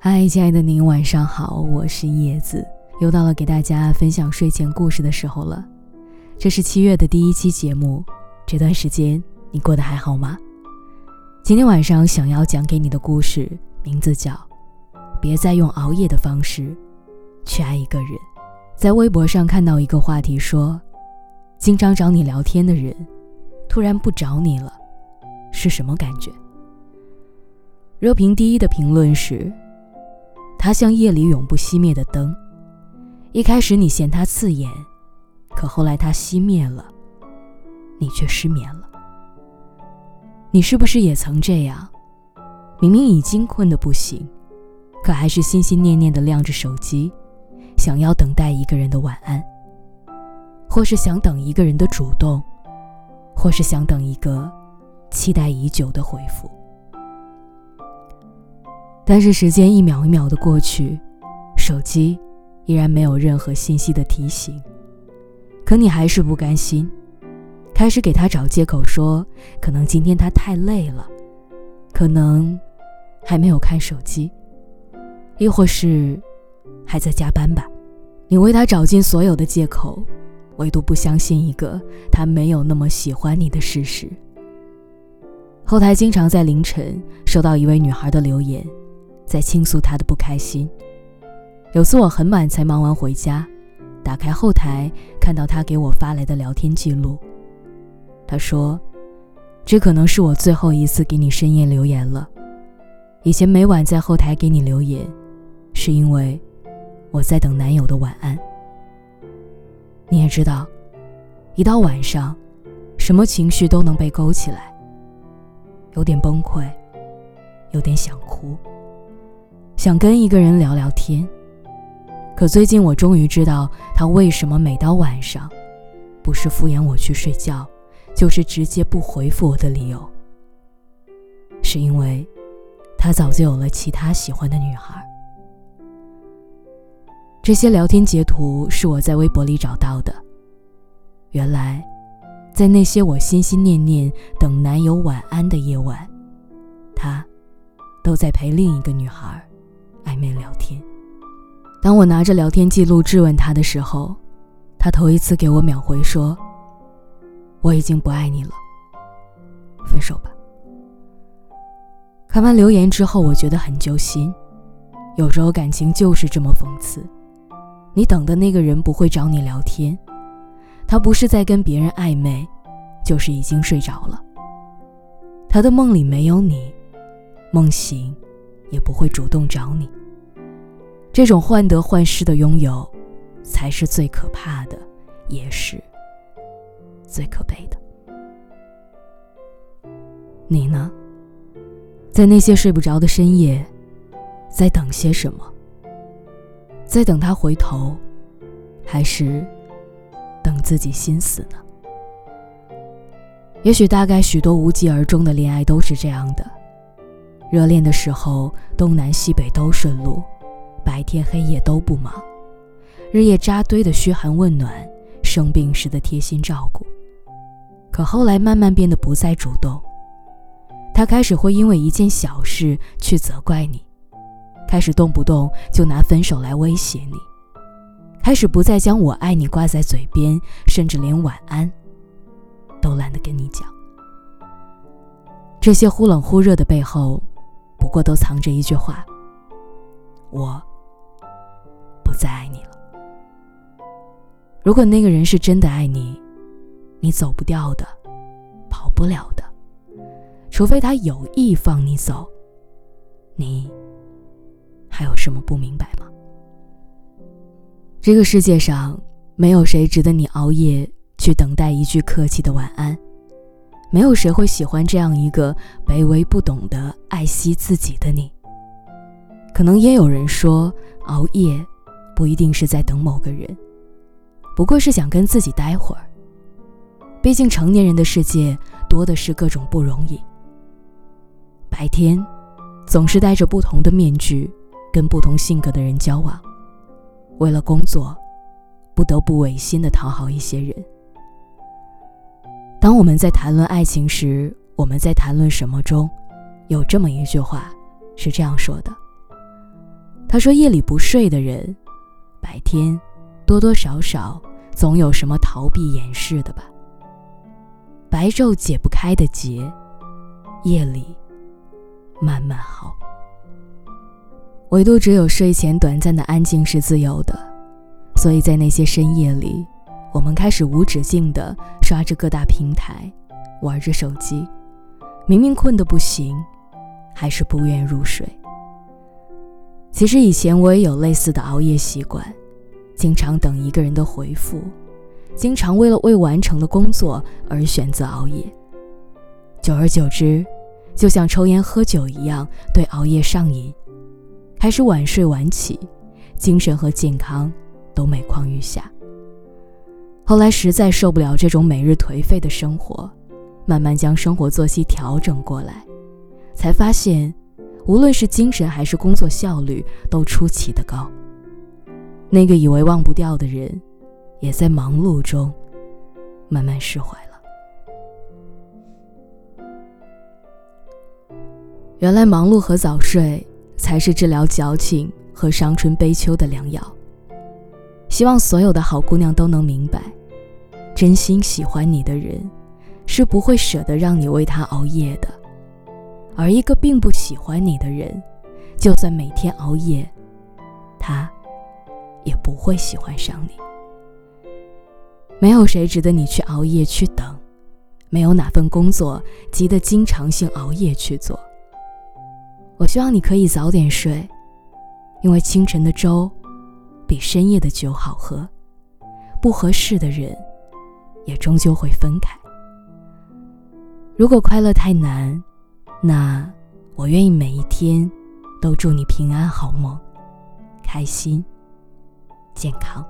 嗨，亲爱的您，晚上好，我是叶子，又到了给大家分享睡前故事的时候了。这是七月的第一期节目，这段时间你过得还好吗？今天晚上想要讲给你的故事名字叫《别再用熬夜的方式去爱一个人》。在微博上看到一个话题说，经常找你聊天的人，突然不找你了，是什么感觉？热评第一的评论是。他像夜里永不熄灭的灯，一开始你嫌他刺眼，可后来他熄灭了，你却失眠了。你是不是也曾这样？明明已经困得不行，可还是心心念念的亮着手机，想要等待一个人的晚安，或是想等一个人的主动，或是想等一个期待已久的回复。但是时间一秒一秒的过去，手机依然没有任何信息的提醒。可你还是不甘心，开始给他找借口，说可能今天他太累了，可能还没有看手机，亦或是还在加班吧。你为他找尽所有的借口，唯独不相信一个他没有那么喜欢你的事实。后台经常在凌晨收到一位女孩的留言。在倾诉他的不开心。有次我很晚才忙完回家，打开后台看到他给我发来的聊天记录。他说：“这可能是我最后一次给你深夜留言了。以前每晚在后台给你留言，是因为我在等男友的晚安。你也知道，一到晚上，什么情绪都能被勾起来，有点崩溃，有点想哭。”想跟一个人聊聊天，可最近我终于知道他为什么每到晚上，不是敷衍我去睡觉，就是直接不回复我的理由。是因为，他早就有了其他喜欢的女孩。这些聊天截图是我在微博里找到的。原来，在那些我心心念念等男友晚安的夜晚，他，都在陪另一个女孩。面聊天。当我拿着聊天记录质问他的时候，他头一次给我秒回说：“我已经不爱你了，分手吧。”看完留言之后，我觉得很揪心。有时候感情就是这么讽刺：你等的那个人不会找你聊天，他不是在跟别人暧昧，就是已经睡着了。他的梦里没有你，梦醒。也不会主动找你。这种患得患失的拥有，才是最可怕的，也是最可悲的。你呢？在那些睡不着的深夜，在等些什么？在等他回头，还是等自己心死呢？也许，大概许多无疾而终的恋爱都是这样的。热恋的时候，东南西北都顺路，白天黑夜都不忙，日夜扎堆的嘘寒问暖，生病时的贴心照顾。可后来慢慢变得不再主动，他开始会因为一件小事去责怪你，开始动不动就拿分手来威胁你，开始不再将我爱你挂在嘴边，甚至连晚安都懒得跟你讲。这些忽冷忽热的背后。不过都藏着一句话：“我不再爱你了。”如果那个人是真的爱你，你走不掉的，跑不了的，除非他有意放你走。你还有什么不明白吗？这个世界上没有谁值得你熬夜去等待一句客气的晚安。没有谁会喜欢这样一个卑微不懂得爱惜自己的你。可能也有人说，熬夜不一定是在等某个人，不过是想跟自己待会儿。毕竟成年人的世界多的是各种不容易。白天总是戴着不同的面具，跟不同性格的人交往，为了工作，不得不违心的讨好一些人。当我们在谈论爱情时，我们在谈论什么中？有这么一句话，是这样说的：他说：“夜里不睡的人，白天多多少少总有什么逃避掩饰的吧。白昼解不开的结，夜里慢慢好。唯独只有睡前短暂的安静是自由的，所以在那些深夜里，我们开始无止境地刷着各大平台，玩着手机。明明困得不行，还是不愿入睡。”其实以前我也有类似的熬夜习惯，经常等一个人的回复，经常为了未完成的工作而选择熬夜。久而久之，就像抽烟喝酒一样，对熬夜上瘾，开始晚睡晚起，精神和健康都每况愈下。后来实在受不了这种每日颓废的生活，慢慢将生活作息调整过来，才发现。无论是精神还是工作效率都出奇的高。那个以为忘不掉的人，也在忙碌中慢慢释怀了。原来忙碌和早睡才是治疗矫情和伤春悲秋的良药。希望所有的好姑娘都能明白，真心喜欢你的人，是不会舍得让你为他熬夜的。而一个并不喜欢你的人，就算每天熬夜，他也不会喜欢上你。没有谁值得你去熬夜去等，没有哪份工作急得经常性熬夜去做。我希望你可以早点睡，因为清晨的粥比深夜的酒好喝。不合适的人，也终究会分开。如果快乐太难，那，我愿意每一天都祝你平安好梦，开心，健康。